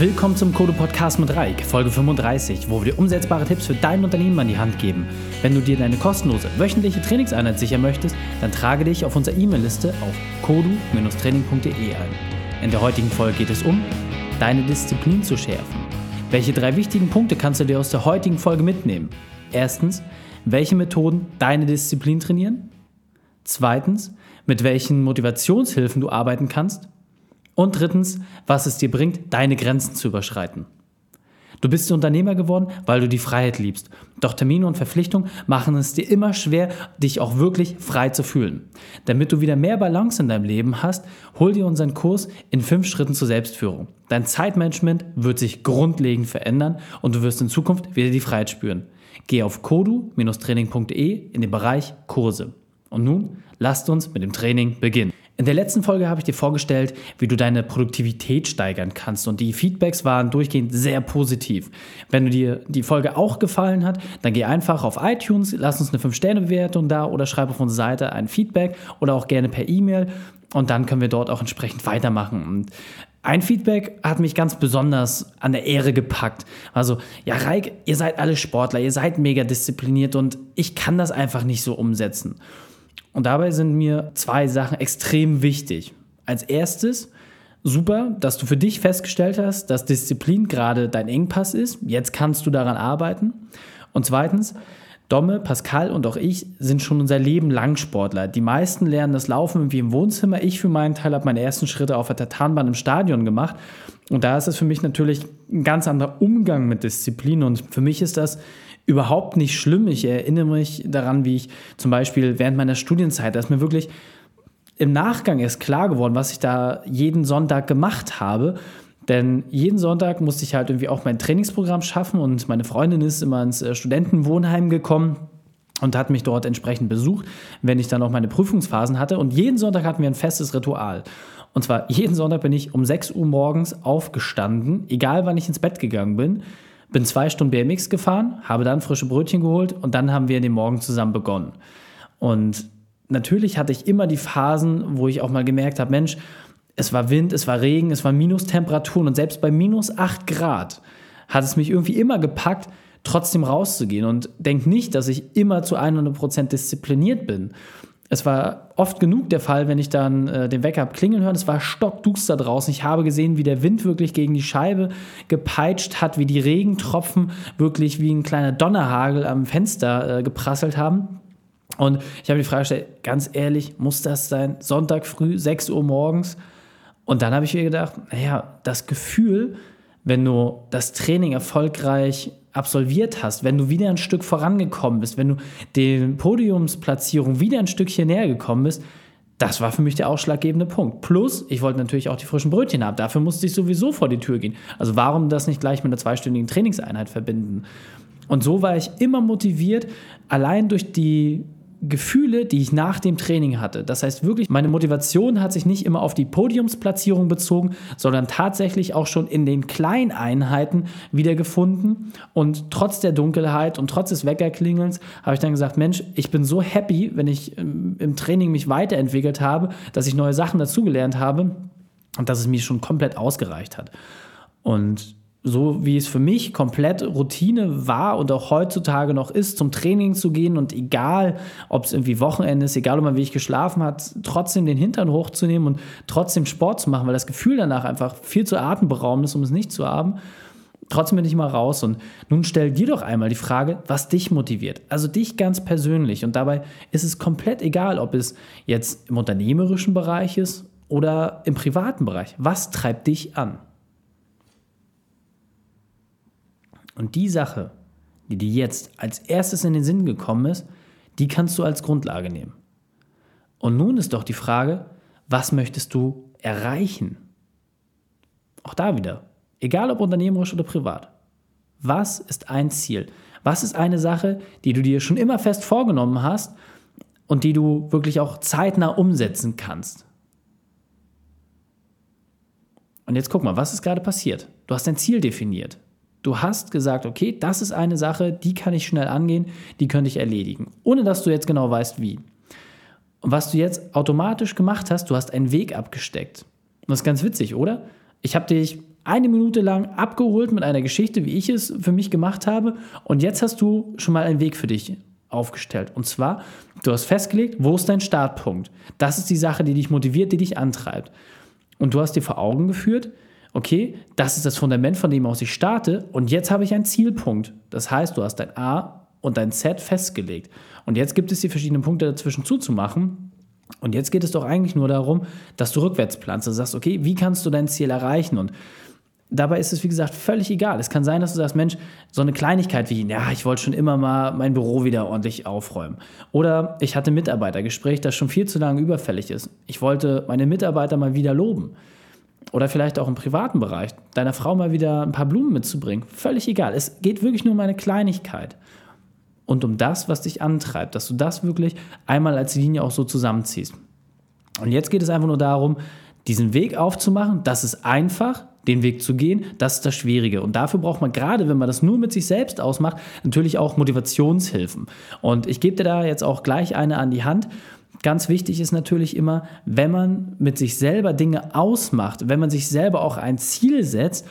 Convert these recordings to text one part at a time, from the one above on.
Willkommen zum Kodo Podcast mit Reik, Folge 35, wo wir dir umsetzbare Tipps für dein Unternehmen an die Hand geben. Wenn du dir deine kostenlose wöchentliche Trainingseinheit sichern möchtest, dann trage dich auf unserer E-Mail-Liste auf kodu-training.de ein. In der heutigen Folge geht es um deine Disziplin zu schärfen. Welche drei wichtigen Punkte kannst du dir aus der heutigen Folge mitnehmen? Erstens, welche Methoden deine Disziplin trainieren? Zweitens, mit welchen Motivationshilfen du arbeiten kannst? Und drittens, was es dir bringt, deine Grenzen zu überschreiten. Du bist Unternehmer geworden, weil du die Freiheit liebst. Doch Termine und Verpflichtungen machen es dir immer schwer, dich auch wirklich frei zu fühlen. Damit du wieder mehr Balance in deinem Leben hast, hol dir unseren Kurs in fünf Schritten zur Selbstführung. Dein Zeitmanagement wird sich grundlegend verändern und du wirst in Zukunft wieder die Freiheit spüren. Geh auf kodu-training.de in den Bereich Kurse. Und nun lasst uns mit dem Training beginnen. In der letzten Folge habe ich dir vorgestellt, wie du deine Produktivität steigern kannst und die Feedbacks waren durchgehend sehr positiv. Wenn dir die Folge auch gefallen hat, dann geh einfach auf iTunes, lass uns eine 5-Sterne-Bewertung da oder schreib auf unsere Seite ein Feedback oder auch gerne per E-Mail und dann können wir dort auch entsprechend weitermachen. Und ein Feedback hat mich ganz besonders an der Ehre gepackt. Also, ja, Reik, ihr seid alle Sportler, ihr seid mega diszipliniert und ich kann das einfach nicht so umsetzen. Und dabei sind mir zwei Sachen extrem wichtig. Als erstes, super, dass du für dich festgestellt hast, dass Disziplin gerade dein Engpass ist. Jetzt kannst du daran arbeiten. Und zweitens, Domme, Pascal und auch ich sind schon unser Leben lang Sportler. Die meisten lernen das Laufen irgendwie im Wohnzimmer. Ich für meinen Teil habe meine ersten Schritte auf der Tatanbahn im Stadion gemacht. Und da ist es für mich natürlich ein ganz anderer Umgang mit Disziplin. Und für mich ist das überhaupt nicht schlimm. Ich erinnere mich daran, wie ich zum Beispiel während meiner Studienzeit, da ist mir wirklich im Nachgang erst klar geworden, was ich da jeden Sonntag gemacht habe. Denn jeden Sonntag musste ich halt irgendwie auch mein Trainingsprogramm schaffen und meine Freundin ist immer ins äh, Studentenwohnheim gekommen und hat mich dort entsprechend besucht, wenn ich dann auch meine Prüfungsphasen hatte. Und jeden Sonntag hatten wir ein festes Ritual. Und zwar jeden Sonntag bin ich um 6 Uhr morgens aufgestanden, egal wann ich ins Bett gegangen bin bin zwei Stunden BMX gefahren, habe dann frische Brötchen geholt und dann haben wir den Morgen zusammen begonnen. Und natürlich hatte ich immer die Phasen, wo ich auch mal gemerkt habe, Mensch, es war Wind, es war Regen, es war Minustemperaturen und selbst bei minus 8 Grad hat es mich irgendwie immer gepackt, trotzdem rauszugehen und denk nicht, dass ich immer zu 100% diszipliniert bin. Es war oft genug der Fall, wenn ich dann äh, den Wecker habe klingeln hören. Es war stockduster draußen. Ich habe gesehen, wie der Wind wirklich gegen die Scheibe gepeitscht hat, wie die Regentropfen wirklich wie ein kleiner Donnerhagel am Fenster äh, geprasselt haben. Und ich habe die Frage gestellt, ganz ehrlich, muss das sein? Sonntag früh, 6 Uhr morgens? Und dann habe ich mir gedacht, naja, das Gefühl, wenn du das Training erfolgreich absolviert hast, wenn du wieder ein Stück vorangekommen bist, wenn du den Podiumsplatzierung wieder ein Stückchen näher gekommen bist, das war für mich der ausschlaggebende Punkt. Plus, ich wollte natürlich auch die frischen Brötchen haben. Dafür musste ich sowieso vor die Tür gehen. Also warum das nicht gleich mit einer zweistündigen Trainingseinheit verbinden? Und so war ich immer motiviert, allein durch die Gefühle, die ich nach dem Training hatte. Das heißt wirklich, meine Motivation hat sich nicht immer auf die Podiumsplatzierung bezogen, sondern tatsächlich auch schon in den kleinen Einheiten wiedergefunden. Und trotz der Dunkelheit und trotz des Weckerklingelns habe ich dann gesagt, Mensch, ich bin so happy, wenn ich im Training mich weiterentwickelt habe, dass ich neue Sachen dazugelernt habe und dass es mir schon komplett ausgereicht hat. Und so wie es für mich komplett Routine war und auch heutzutage noch ist, zum Training zu gehen und egal, ob es irgendwie Wochenende ist, egal, ob man wie ich geschlafen hat, trotzdem den Hintern hochzunehmen und trotzdem Sport zu machen, weil das Gefühl danach einfach viel zu atemberaubend ist, um es nicht zu haben. Trotzdem bin ich mal raus und nun stell dir doch einmal die Frage, was dich motiviert. Also dich ganz persönlich. Und dabei ist es komplett egal, ob es jetzt im unternehmerischen Bereich ist oder im privaten Bereich. Was treibt dich an? Und die Sache, die dir jetzt als erstes in den Sinn gekommen ist, die kannst du als Grundlage nehmen. Und nun ist doch die Frage, was möchtest du erreichen? Auch da wieder, egal ob unternehmerisch oder privat. Was ist ein Ziel? Was ist eine Sache, die du dir schon immer fest vorgenommen hast und die du wirklich auch zeitnah umsetzen kannst? Und jetzt guck mal, was ist gerade passiert? Du hast dein Ziel definiert. Du hast gesagt, okay, das ist eine Sache, die kann ich schnell angehen, die könnte ich erledigen, ohne dass du jetzt genau weißt, wie. Und was du jetzt automatisch gemacht hast, du hast einen Weg abgesteckt. Und das ist ganz witzig, oder? Ich habe dich eine Minute lang abgeholt mit einer Geschichte, wie ich es für mich gemacht habe. Und jetzt hast du schon mal einen Weg für dich aufgestellt. Und zwar, du hast festgelegt, wo ist dein Startpunkt? Das ist die Sache, die dich motiviert, die dich antreibt. Und du hast dir vor Augen geführt, okay, das ist das Fundament, von dem aus ich starte. Und jetzt habe ich einen Zielpunkt. Das heißt, du hast dein A und dein Z festgelegt. Und jetzt gibt es die verschiedenen Punkte dazwischen zuzumachen. Und jetzt geht es doch eigentlich nur darum, dass du rückwärts planst. Du sagst, okay, wie kannst du dein Ziel erreichen? Und dabei ist es, wie gesagt, völlig egal. Es kann sein, dass du sagst, Mensch, so eine Kleinigkeit wie, ja, ich wollte schon immer mal mein Büro wieder ordentlich aufräumen. Oder ich hatte ein Mitarbeitergespräch, das schon viel zu lange überfällig ist. Ich wollte meine Mitarbeiter mal wieder loben. Oder vielleicht auch im privaten Bereich, deiner Frau mal wieder ein paar Blumen mitzubringen. Völlig egal. Es geht wirklich nur um eine Kleinigkeit und um das, was dich antreibt, dass du das wirklich einmal als Linie auch so zusammenziehst. Und jetzt geht es einfach nur darum, diesen Weg aufzumachen. Das ist einfach, den Weg zu gehen, das ist das Schwierige. Und dafür braucht man gerade, wenn man das nur mit sich selbst ausmacht, natürlich auch Motivationshilfen. Und ich gebe dir da jetzt auch gleich eine an die Hand. Ganz wichtig ist natürlich immer, wenn man mit sich selber Dinge ausmacht, wenn man sich selber auch ein Ziel setzt,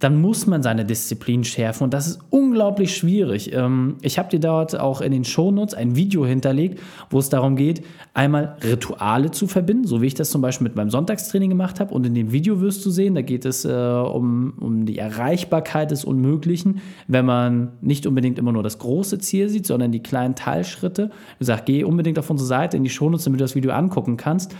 dann muss man seine Disziplin schärfen und das ist unglaublich schwierig. Ähm, ich habe dir dort auch in den Shownotes ein Video hinterlegt, wo es darum geht, einmal Rituale zu verbinden, so wie ich das zum Beispiel mit meinem Sonntagstraining gemacht habe. Und in dem Video wirst du sehen, da geht es äh, um, um die Erreichbarkeit des Unmöglichen, wenn man nicht unbedingt immer nur das große Ziel sieht, sondern die kleinen Teilschritte. Ich sage, geh unbedingt auf unsere Seite in die Shownotes, damit du das Video angucken kannst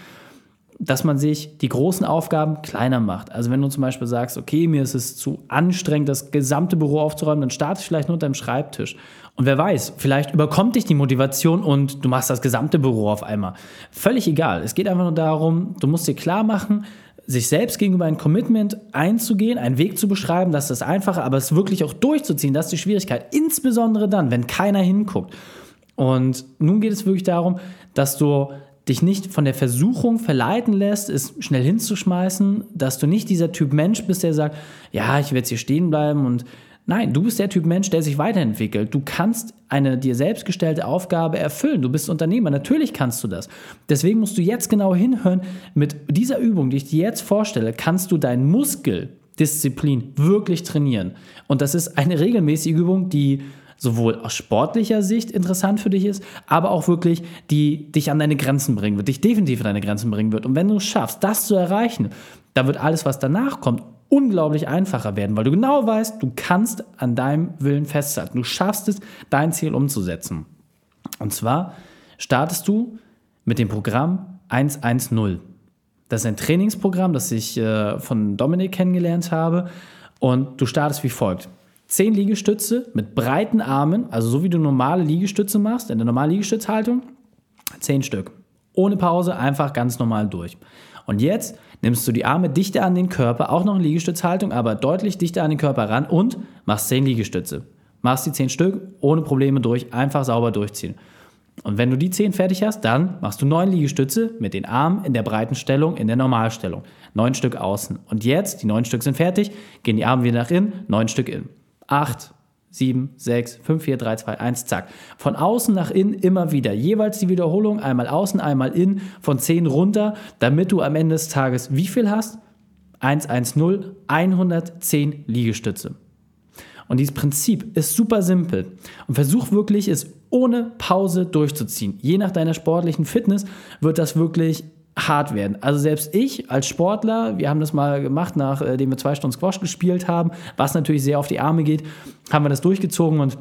dass man sich die großen Aufgaben kleiner macht. Also wenn du zum Beispiel sagst, okay, mir ist es zu anstrengend, das gesamte Büro aufzuräumen, dann starte ich vielleicht nur unter dem Schreibtisch. Und wer weiß, vielleicht überkommt dich die Motivation und du machst das gesamte Büro auf einmal. Völlig egal. Es geht einfach nur darum, du musst dir klar machen, sich selbst gegenüber ein Commitment einzugehen, einen Weg zu beschreiben, das ist das Einfache, aber es wirklich auch durchzuziehen, das ist die Schwierigkeit. Insbesondere dann, wenn keiner hinguckt. Und nun geht es wirklich darum, dass du dich nicht von der Versuchung verleiten lässt, es schnell hinzuschmeißen, dass du nicht dieser Typ Mensch bist, der sagt, ja, ich werde jetzt hier stehen bleiben und nein, du bist der Typ Mensch, der sich weiterentwickelt. Du kannst eine dir selbst gestellte Aufgabe erfüllen. Du bist Unternehmer, natürlich kannst du das. Deswegen musst du jetzt genau hinhören. Mit dieser Übung, die ich dir jetzt vorstelle, kannst du deinen Muskeldisziplin wirklich trainieren. Und das ist eine regelmäßige Übung, die sowohl aus sportlicher Sicht interessant für dich ist, aber auch wirklich, die dich an deine Grenzen bringen wird, dich definitiv an deine Grenzen bringen wird. Und wenn du es schaffst, das zu erreichen, dann wird alles, was danach kommt, unglaublich einfacher werden, weil du genau weißt, du kannst an deinem Willen festhalten. Du schaffst es, dein Ziel umzusetzen. Und zwar startest du mit dem Programm 110. Das ist ein Trainingsprogramm, das ich äh, von Dominik kennengelernt habe. Und du startest wie folgt. 10 Liegestütze mit breiten Armen, also so wie du normale Liegestütze machst, in der normalen Liegestützhaltung, 10 Stück. Ohne Pause, einfach ganz normal durch. Und jetzt nimmst du die Arme dichter an den Körper, auch noch in Liegestützhaltung, aber deutlich dichter an den Körper ran und machst 10 Liegestütze. Machst die 10 Stück ohne Probleme durch, einfach sauber durchziehen. Und wenn du die 10 fertig hast, dann machst du 9 Liegestütze mit den Armen in der breiten Stellung, in der Normalstellung. 9 Stück außen. Und jetzt, die 9 Stück sind fertig, gehen die Arme wieder nach innen, 9 Stück innen. 8, 7, 6, 5, 4, 3, 2, 1, zack. Von außen nach innen immer wieder. Jeweils die Wiederholung, einmal außen, einmal innen, von 10 runter, damit du am Ende des Tages wie viel hast? 1, 1, 0, 110 Liegestütze. Und dieses Prinzip ist super simpel. Und versuch wirklich, es ohne Pause durchzuziehen. Je nach deiner sportlichen Fitness wird das wirklich hart werden. Also selbst ich als Sportler, wir haben das mal gemacht, nachdem wir zwei Stunden Squash gespielt haben, was natürlich sehr auf die Arme geht, haben wir das durchgezogen und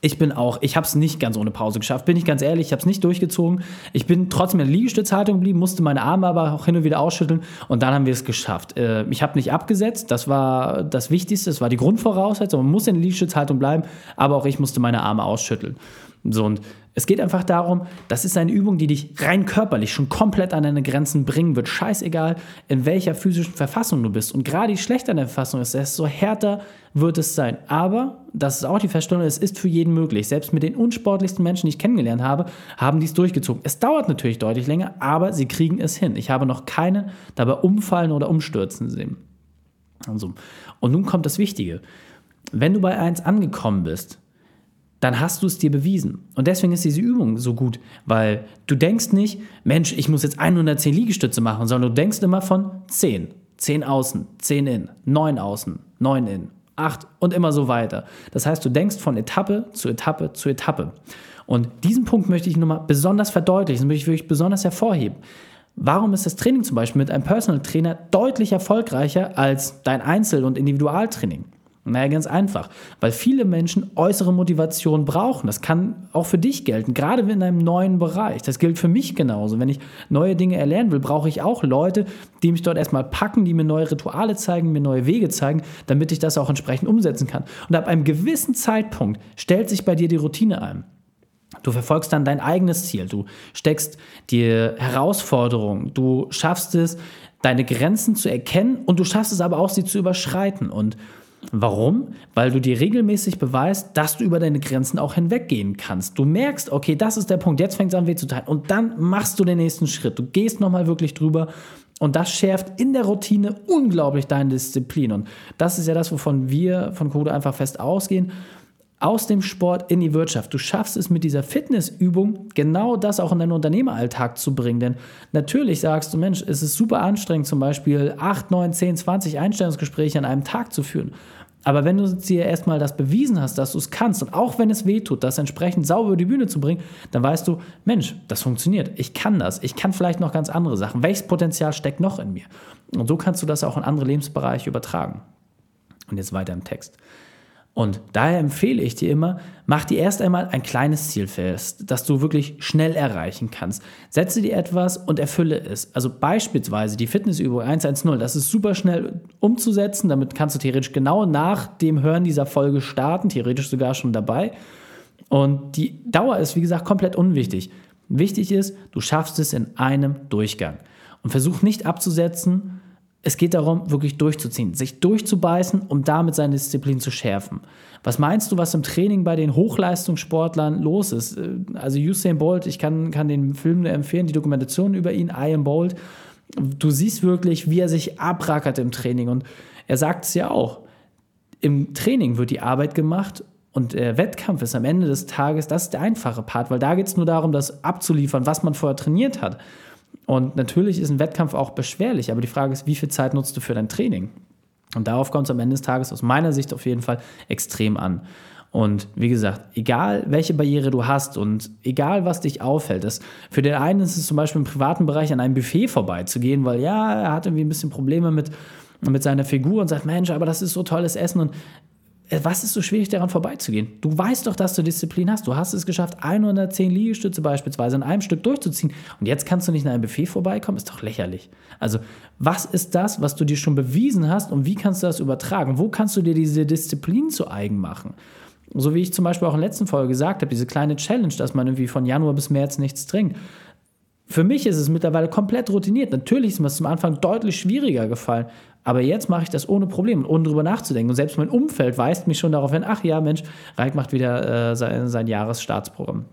ich bin auch, ich habe es nicht ganz ohne Pause geschafft, bin ich ganz ehrlich, ich habe es nicht durchgezogen. Ich bin trotzdem in der Liegestützhaltung geblieben, musste meine Arme aber auch hin und wieder ausschütteln und dann haben wir es geschafft. Äh, ich habe nicht abgesetzt, das war das Wichtigste, das war die Grundvoraussetzung. Man muss in der Liegestützhaltung bleiben, aber auch ich musste meine Arme ausschütteln. So, und es geht einfach darum, das ist eine Übung, die dich rein körperlich schon komplett an deine Grenzen bringen wird. Scheißegal, in welcher physischen Verfassung du bist. Und gerade je schlechter deine Verfassung ist, desto härter wird es sein. Aber, das ist auch die Feststellung, es ist für jeden möglich. Selbst mit den unsportlichsten Menschen, die ich kennengelernt habe, haben dies durchgezogen. Es dauert natürlich deutlich länger, aber sie kriegen es hin. Ich habe noch keinen dabei umfallen oder umstürzen sehen. Also, und nun kommt das Wichtige. Wenn du bei 1 angekommen bist, dann hast du es dir bewiesen. Und deswegen ist diese Übung so gut, weil du denkst nicht, Mensch, ich muss jetzt 110 Liegestütze machen, sondern du denkst immer von 10. 10 außen, 10 in, 9 außen, 9 in, 8 und immer so weiter. Das heißt, du denkst von Etappe zu Etappe zu Etappe. Und diesen Punkt möchte ich nochmal besonders verdeutlichen, möchte ich wirklich besonders hervorheben. Warum ist das Training zum Beispiel mit einem Personal Trainer deutlich erfolgreicher als dein Einzel- und Individualtraining? Naja, ganz einfach, weil viele Menschen äußere Motivation brauchen. Das kann auch für dich gelten, gerade in einem neuen Bereich. Das gilt für mich genauso. Wenn ich neue Dinge erlernen will, brauche ich auch Leute, die mich dort erstmal packen, die mir neue Rituale zeigen, mir neue Wege zeigen, damit ich das auch entsprechend umsetzen kann. Und ab einem gewissen Zeitpunkt stellt sich bei dir die Routine ein. Du verfolgst dann dein eigenes Ziel, du steckst dir Herausforderungen, du schaffst es, deine Grenzen zu erkennen und du schaffst es aber auch, sie zu überschreiten. Und Warum? Weil du dir regelmäßig beweist, dass du über deine Grenzen auch hinweggehen kannst. Du merkst, okay, das ist der Punkt, jetzt fängt es an weh zu teilen. Und dann machst du den nächsten Schritt. Du gehst nochmal wirklich drüber. Und das schärft in der Routine unglaublich deine Disziplin. Und das ist ja das, wovon wir von Code einfach fest ausgehen aus dem Sport in die Wirtschaft. Du schaffst es mit dieser Fitnessübung genau das auch in deinen Unternehmeralltag zu bringen. Denn natürlich sagst du, Mensch, es ist super anstrengend, zum Beispiel 8, 9, 10, 20 Einstellungsgespräche an einem Tag zu führen. Aber wenn du dir erstmal das bewiesen hast, dass du es kannst und auch wenn es weh tut, das entsprechend sauber über die Bühne zu bringen, dann weißt du, Mensch, das funktioniert. Ich kann das. Ich kann vielleicht noch ganz andere Sachen. Welches Potenzial steckt noch in mir? Und so kannst du das auch in andere Lebensbereiche übertragen. Und jetzt weiter im Text. Und daher empfehle ich dir immer, mach dir erst einmal ein kleines Ziel fest, das du wirklich schnell erreichen kannst. Setze dir etwas und erfülle es. Also beispielsweise die Fitnessübung 110, das ist super schnell umzusetzen. Damit kannst du theoretisch genau nach dem Hören dieser Folge starten, theoretisch sogar schon dabei. Und die Dauer ist, wie gesagt, komplett unwichtig. Wichtig ist, du schaffst es in einem Durchgang. Und versuch nicht abzusetzen, es geht darum, wirklich durchzuziehen, sich durchzubeißen, um damit seine Disziplin zu schärfen. Was meinst du, was im Training bei den Hochleistungssportlern los ist? Äh, also Usain Bolt, ich kann, kann den Film empfehlen, die Dokumentation über ihn, I Am Bolt. Du siehst wirklich, wie er sich abrackert im Training. Und er sagt es ja auch. Im Training wird die Arbeit gemacht und der Wettkampf ist am Ende des Tages, das ist der einfache Part, weil da geht es nur darum, das abzuliefern, was man vorher trainiert hat. Und natürlich ist ein Wettkampf auch beschwerlich, aber die Frage ist, wie viel Zeit nutzt du für dein Training? Und darauf kommt es am Ende des Tages aus meiner Sicht auf jeden Fall extrem an. Und wie gesagt, egal welche Barriere du hast und egal was dich aufhält, das, für den einen ist es zum Beispiel im privaten Bereich an einem Buffet vorbeizugehen, weil ja, er hat irgendwie ein bisschen Probleme mit, mit seiner Figur und sagt, Mensch, aber das ist so tolles Essen und was ist so schwierig daran vorbeizugehen? Du weißt doch, dass du Disziplin hast. Du hast es geschafft, 110 Liegestütze beispielsweise in einem Stück durchzuziehen. Und jetzt kannst du nicht in einem Buffet vorbeikommen? Ist doch lächerlich. Also, was ist das, was du dir schon bewiesen hast und wie kannst du das übertragen? Wo kannst du dir diese Disziplin zu eigen machen? So wie ich zum Beispiel auch in der letzten Folge gesagt habe, diese kleine Challenge, dass man irgendwie von Januar bis März nichts trinkt. Für mich ist es mittlerweile komplett routiniert. Natürlich ist mir es zum Anfang deutlich schwieriger gefallen. Aber jetzt mache ich das ohne Probleme, ohne drüber nachzudenken. Und selbst mein Umfeld weist mich schon darauf hin, ach ja, Mensch, Reik macht wieder äh, sein, sein Jahresstaatsprogramm.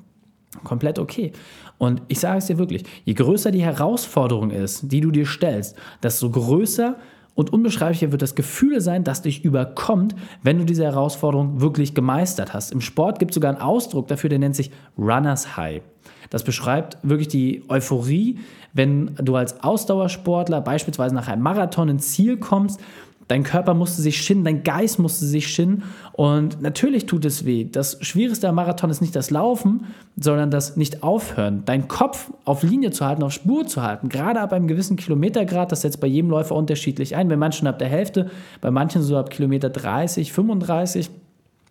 Komplett okay. Und ich sage es dir wirklich, je größer die Herausforderung ist, die du dir stellst, desto größer und unbeschreiblicher wird das Gefühl sein, das dich überkommt, wenn du diese Herausforderung wirklich gemeistert hast. Im Sport gibt es sogar einen Ausdruck dafür, der nennt sich Runners High. Das beschreibt wirklich die Euphorie, wenn du als Ausdauersportler beispielsweise nach einem Marathon ins Ziel kommst. Dein Körper musste sich schinnen, dein Geist musste sich schinnen und natürlich tut es weh. Das Schwierigste am Marathon ist nicht das Laufen, sondern das Nicht-Aufhören. Dein Kopf auf Linie zu halten, auf Spur zu halten, gerade ab einem gewissen Kilometergrad, das setzt bei jedem Läufer unterschiedlich ein. Bei manchen ab der Hälfte, bei manchen so ab Kilometer 30, 35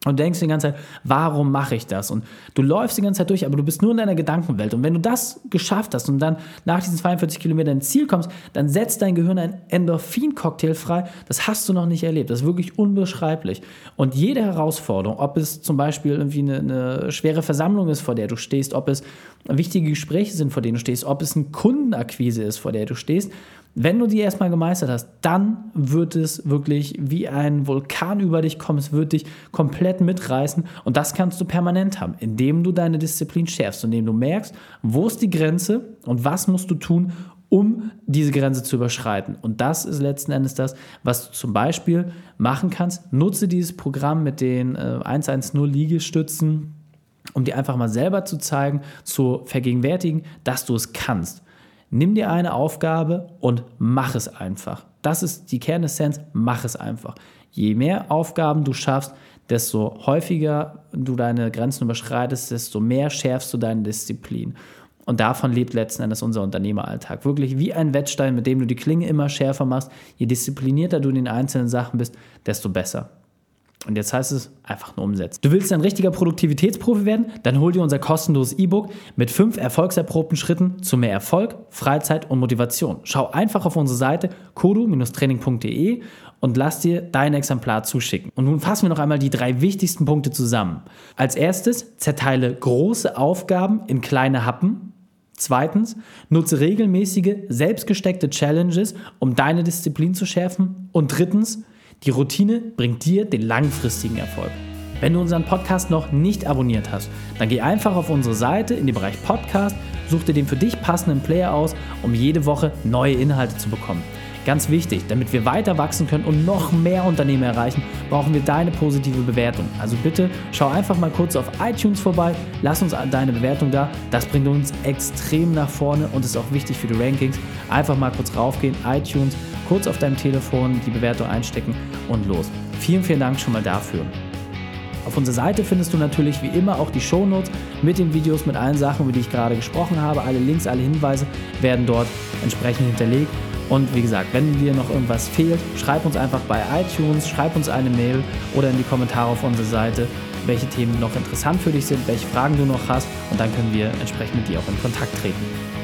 und denkst die ganze Zeit, warum mache ich das? Und du läufst die ganze Zeit durch, aber du bist nur in deiner Gedankenwelt. Und wenn du das geschafft hast und dann nach diesen 42 Kilometern ins Ziel kommst, dann setzt dein Gehirn ein Endorphin-Cocktail frei. Das hast du noch nicht erlebt. Das ist wirklich unbeschreiblich. Und jede Herausforderung, ob es zum Beispiel irgendwie eine, eine schwere Versammlung ist, vor der du stehst, ob es wichtige Gespräche sind, vor denen du stehst, ob es eine Kundenakquise ist, vor der du stehst, wenn du die erstmal gemeistert hast, dann wird es wirklich wie ein Vulkan über dich kommen. Es wird dich komplett mitreißen. Und das kannst du permanent haben, indem du deine Disziplin schärfst, indem du merkst, wo ist die Grenze und was musst du tun, um diese Grenze zu überschreiten. Und das ist letzten Endes das, was du zum Beispiel machen kannst. Nutze dieses Programm mit den äh, 110 Liegestützen, um dir einfach mal selber zu zeigen, zu vergegenwärtigen, dass du es kannst. Nimm dir eine Aufgabe und mach es einfach. Das ist die Kernessenz, mach es einfach. Je mehr Aufgaben du schaffst, desto häufiger du deine Grenzen überschreitest, desto mehr schärfst du deine Disziplin. Und davon lebt letzten Endes unser Unternehmeralltag. Wirklich wie ein Wettstein, mit dem du die Klinge immer schärfer machst. Je disziplinierter du in den einzelnen Sachen bist, desto besser. Und jetzt heißt es einfach nur umsetzen. Du willst ein richtiger Produktivitätsprofi werden? Dann hol dir unser kostenloses E-Book mit fünf erfolgserprobten Schritten zu mehr Erfolg, Freizeit und Motivation. Schau einfach auf unsere Seite kodu-training.de und lass dir dein Exemplar zuschicken. Und nun fassen wir noch einmal die drei wichtigsten Punkte zusammen. Als erstes, zerteile große Aufgaben in kleine Happen. Zweitens, nutze regelmäßige, selbstgesteckte Challenges, um deine Disziplin zu schärfen. Und drittens, die Routine bringt dir den langfristigen Erfolg. Wenn du unseren Podcast noch nicht abonniert hast, dann geh einfach auf unsere Seite in den Bereich Podcast, such dir den für dich passenden Player aus, um jede Woche neue Inhalte zu bekommen. Ganz wichtig, damit wir weiter wachsen können und noch mehr Unternehmen erreichen, brauchen wir deine positive Bewertung. Also bitte schau einfach mal kurz auf iTunes vorbei, lass uns deine Bewertung da. Das bringt uns extrem nach vorne und ist auch wichtig für die Rankings. Einfach mal kurz raufgehen, iTunes, kurz auf deinem Telefon die Bewertung einstecken und los. Vielen, vielen Dank schon mal dafür. Auf unserer Seite findest du natürlich wie immer auch die Shownotes mit den Videos, mit allen Sachen, über die ich gerade gesprochen habe. Alle Links, alle Hinweise werden dort entsprechend hinterlegt. Und wie gesagt, wenn dir noch irgendwas fehlt, schreib uns einfach bei iTunes, schreib uns eine Mail oder in die Kommentare auf unserer Seite, welche Themen noch interessant für dich sind, welche Fragen du noch hast und dann können wir entsprechend mit dir auch in Kontakt treten.